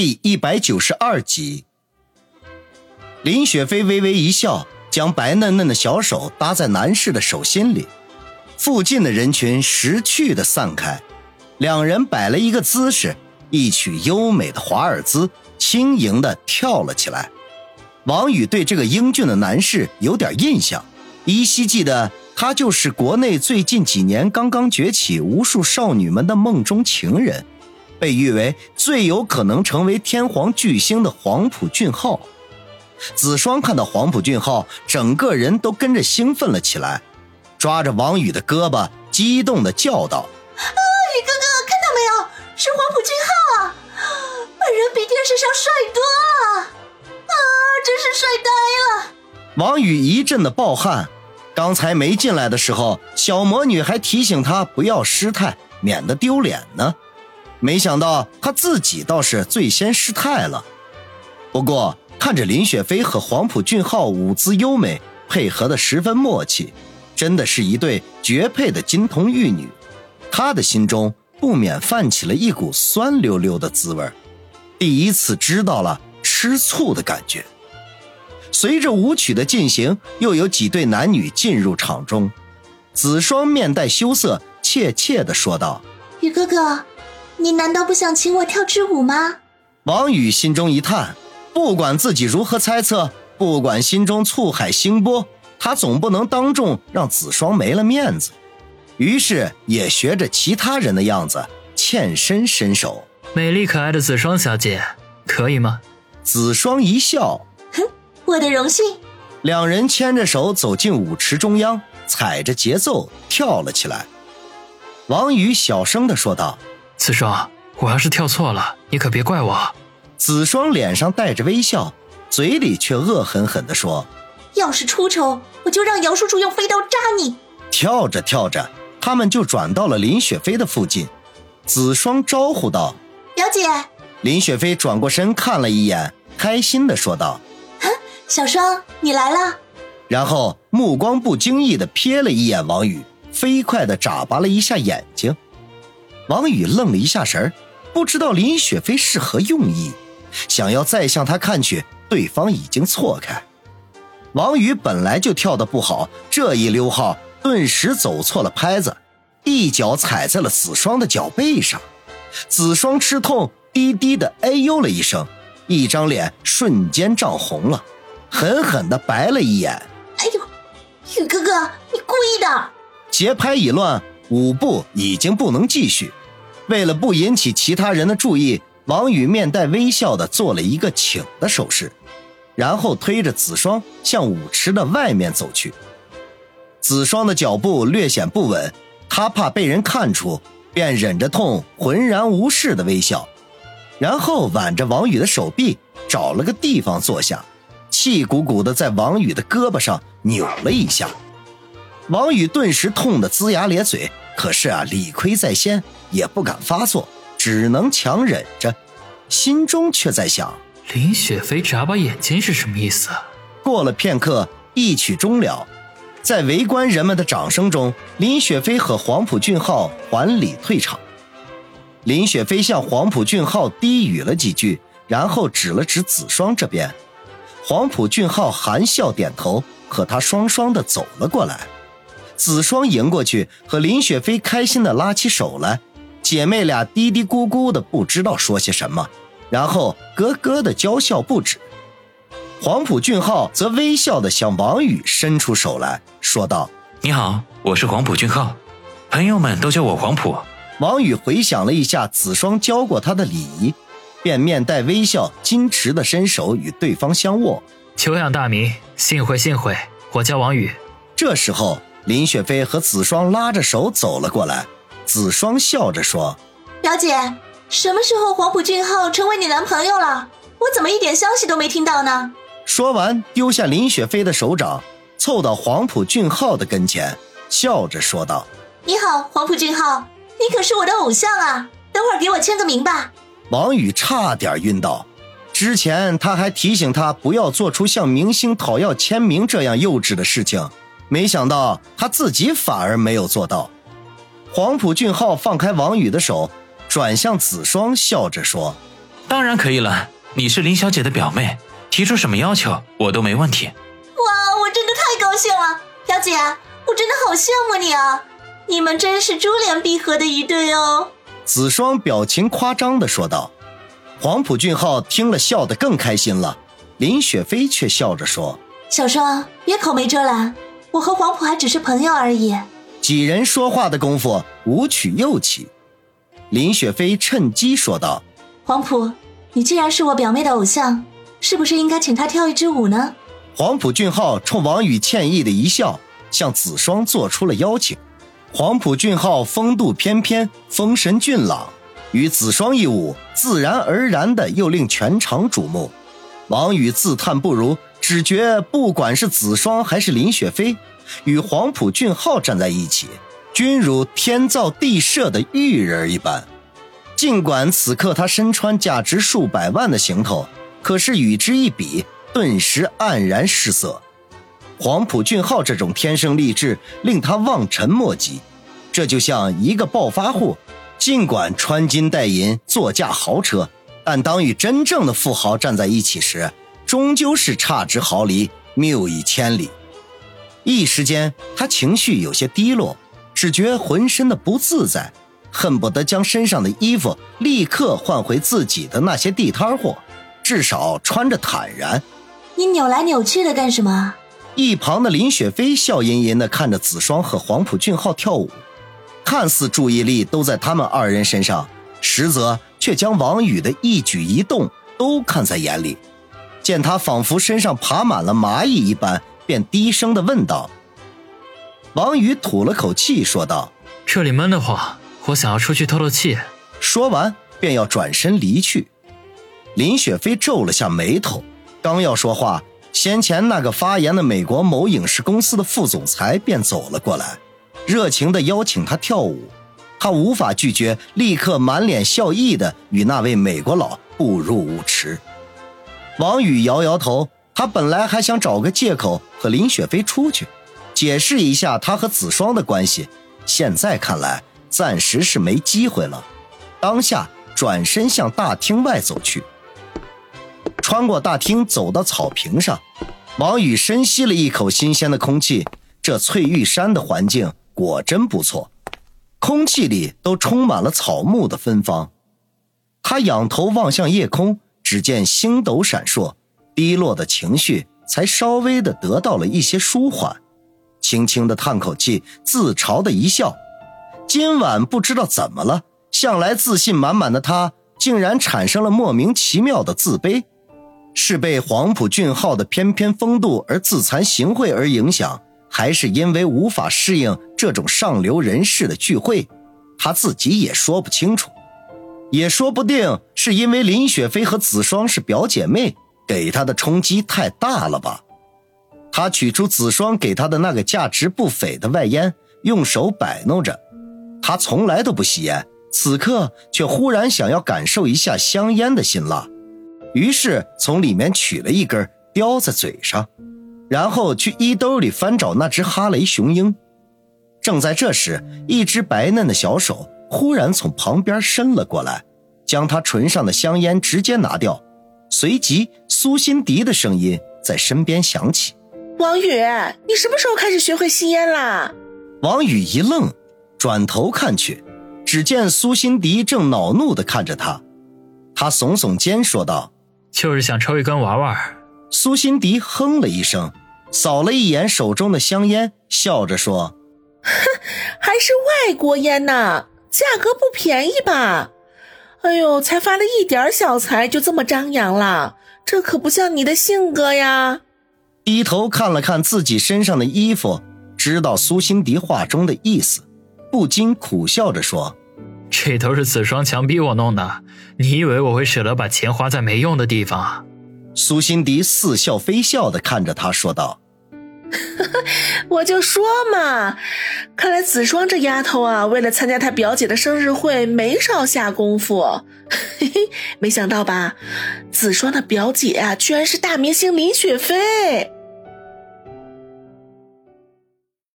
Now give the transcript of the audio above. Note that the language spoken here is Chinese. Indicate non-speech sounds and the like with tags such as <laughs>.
第一百九十二集，林雪飞微微一笑，将白嫩嫩的小手搭在男士的手心里。附近的人群识趣的散开，两人摆了一个姿势，一曲优美的华尔兹，轻盈的跳了起来。王宇对这个英俊的男士有点印象，依稀记得他就是国内最近几年刚刚崛起、无数少女们的梦中情人。被誉为最有可能成为天皇巨星的黄埔俊浩，子双看到黄埔俊浩，整个人都跟着兴奋了起来，抓着王宇的胳膊，激动的叫道：“啊，宇哥哥，看到没有？是黄埔俊浩啊！本人比电视上帅多了，啊，真是帅呆了！”王宇一阵的暴汗，刚才没进来的时候，小魔女还提醒他不要失态，免得丢脸呢。没想到他自己倒是最先失态了。不过看着林雪飞和黄埔俊浩舞姿优美，配合的十分默契，真的是一对绝配的金童玉女。他的心中不免泛起了一股酸溜溜的滋味第一次知道了吃醋的感觉。随着舞曲的进行，又有几对男女进入场中。子双面带羞涩，怯怯地说道：“宇哥哥。”你难道不想请我跳支舞吗？王宇心中一叹，不管自己如何猜测，不管心中醋海腥波，他总不能当众让子双没了面子。于是也学着其他人的样子，欠身伸手。美丽可爱的子双小姐，可以吗？子双一笑，哼，我的荣幸。两人牵着手走进舞池中央，踩着节奏跳了起来。王宇小声的说道。子双，我要是跳错了，你可别怪我。子双脸上带着微笑，嘴里却恶狠狠地说：“要是出丑，我就让姚叔叔用飞刀扎你。”跳着跳着，他们就转到了林雪飞的附近。子双招呼道：“表姐。”林雪飞转过身看了一眼，开心地说道：“小双，你来了。”然后目光不经意地瞥了一眼王宇，飞快地眨巴了一下眼睛。王宇愣了一下神儿，不知道林雪飞是何用意，想要再向他看去，对方已经错开。王宇本来就跳得不好，这一溜号，顿时走错了拍子，一脚踩在了子双的脚背上。子双吃痛，低低的哎呦了一声，一张脸瞬间涨红了，狠狠的白了一眼。哎呦，宇哥哥，你故意的！节拍已乱，舞步已经不能继续。为了不引起其他人的注意，王宇面带微笑的做了一个请的手势，然后推着子双向舞池的外面走去。子双的脚步略显不稳，他怕被人看出，便忍着痛，浑然无事的微笑，然后挽着王宇的手臂，找了个地方坐下，气鼓鼓的在王宇的胳膊上扭了一下。王宇顿时痛得龇牙咧嘴。可是啊，理亏在先，也不敢发作，只能强忍着，心中却在想：林雪飞眨巴眼睛是什么意思？过了片刻，一曲终了，在围观人们的掌声中，林雪飞和黄埔俊浩还礼退场。林雪飞向黄埔俊浩低语了几句，然后指了指子双这边，黄埔俊浩含笑点头，和他双双的走了过来。子双迎过去，和林雪飞开心的拉起手来，姐妹俩嘀嘀咕咕的，不知道说些什么，然后咯咯的娇笑不止。黄埔俊浩则微笑的向王宇伸出手来说道：“你好，我是黄埔俊浩，朋友们都叫我黄埔。”王宇回想了一下子双教过他的礼仪，便面带微笑，矜持的伸手与对方相握。久仰大名，幸会幸会，我叫王宇。这时候。林雪飞和子双拉着手走了过来，子双笑着说：“表姐，什么时候黄埔俊浩成为你男朋友了？我怎么一点消息都没听到呢？”说完，丢下林雪飞的手掌，凑到黄埔俊浩的跟前，笑着说道：“你好，黄埔俊浩，你可是我的偶像啊！等会儿给我签个名吧。”王宇差点晕倒，之前他还提醒他不要做出向明星讨要签名这样幼稚的事情。没想到他自己反而没有做到。黄埔俊浩放开王宇的手，转向子双，笑着说：“当然可以了。你是林小姐的表妹，提出什么要求我都没问题。哇，我真的太高兴了，表姐，我真的好羡慕你啊！你们真是珠联璧合的一对哦。子双表情夸张的说道。黄埔俊浩听了，笑得更开心了。林雪飞却笑着说：“小双，别口没遮拦，我和黄埔还只是朋友而已。”几人说话的功夫，舞曲又起。林雪飞趁机说道：“黄埔，你既然是我表妹的偶像，是不是应该请她跳一支舞呢？”黄埔俊浩冲王宇歉意的一笑，向子双做出了邀请。黄埔俊浩风度翩翩，风神俊朗。与子双一舞，自然而然的又令全场瞩目。王宇自叹不如，只觉不管是子双还是林雪飞，与黄埔俊浩站在一起，均如天造地设的玉人一般。尽管此刻他身穿价值数百万的行头，可是与之一比，顿时黯然失色。黄埔俊浩这种天生丽质，令他望尘莫及。这就像一个暴发户。尽管穿金戴银、坐驾豪车，但当与真正的富豪站在一起时，终究是差之毫厘，谬以千里。一时间，他情绪有些低落，只觉浑身的不自在，恨不得将身上的衣服立刻换回自己的那些地摊货，至少穿着坦然。你扭来扭去的干什么？一旁的林雪飞笑吟吟地看着子双和黄埔俊浩跳舞。看似注意力都在他们二人身上，实则却将王宇的一举一动都看在眼里。见他仿佛身上爬满了蚂蚁一般，便低声的问道：“王宇吐了口气，说道：这里闷得慌，我想要出去透透气。”说完便要转身离去。林雪飞皱了下眉头，刚要说话，先前那个发言的美国某影视公司的副总裁便走了过来。热情的邀请他跳舞，他无法拒绝，立刻满脸笑意的与那位美国佬步入舞池。王宇摇摇头，他本来还想找个借口和林雪飞出去，解释一下他和子双的关系，现在看来暂时是没机会了。当下转身向大厅外走去，穿过大厅走到草坪上，王宇深吸了一口新鲜的空气，这翠玉山的环境。果真不错，空气里都充满了草木的芬芳。他仰头望向夜空，只见星斗闪烁，低落的情绪才稍微的得到了一些舒缓。轻轻的叹口气，自嘲的一笑。今晚不知道怎么了，向来自信满满的他，竟然产生了莫名其妙的自卑。是被黄埔俊浩的翩翩风度而自惭形秽而影响？还是因为无法适应这种上流人士的聚会，他自己也说不清楚，也说不定是因为林雪飞和子双是表姐妹，给她的冲击太大了吧？他取出子双给他的那个价值不菲的外烟，用手摆弄着。他从来都不吸烟，此刻却忽然想要感受一下香烟的辛辣，于是从里面取了一根，叼在嘴上。然后去衣兜里翻找那只哈雷雄鹰。正在这时，一只白嫩的小手忽然从旁边伸了过来，将他唇上的香烟直接拿掉。随即，苏辛迪的声音在身边响起：“王宇，你什么时候开始学会吸烟啦？”王宇一愣，转头看去，只见苏辛迪正恼怒地看着他。他耸耸肩说道：“就是想抽一根玩玩。”苏辛迪哼了一声，扫了一眼手中的香烟，笑着说：“哼，<laughs> 还是外国烟呢，价格不便宜吧？哎呦，才发了一点小财，就这么张扬了，这可不像你的性格呀。”低头看了看自己身上的衣服，知道苏辛迪话中的意思，不禁苦笑着说：“这都是子双强逼我弄的，你以为我会舍得把钱花在没用的地方？”苏辛迪似笑非笑的看着他，说道：“ <laughs> 我就说嘛，看来子双这丫头啊，为了参加她表姐的生日会，没少下功夫。嘿嘿，没想到吧？子双的表姐啊，居然是大明星林雪飞。”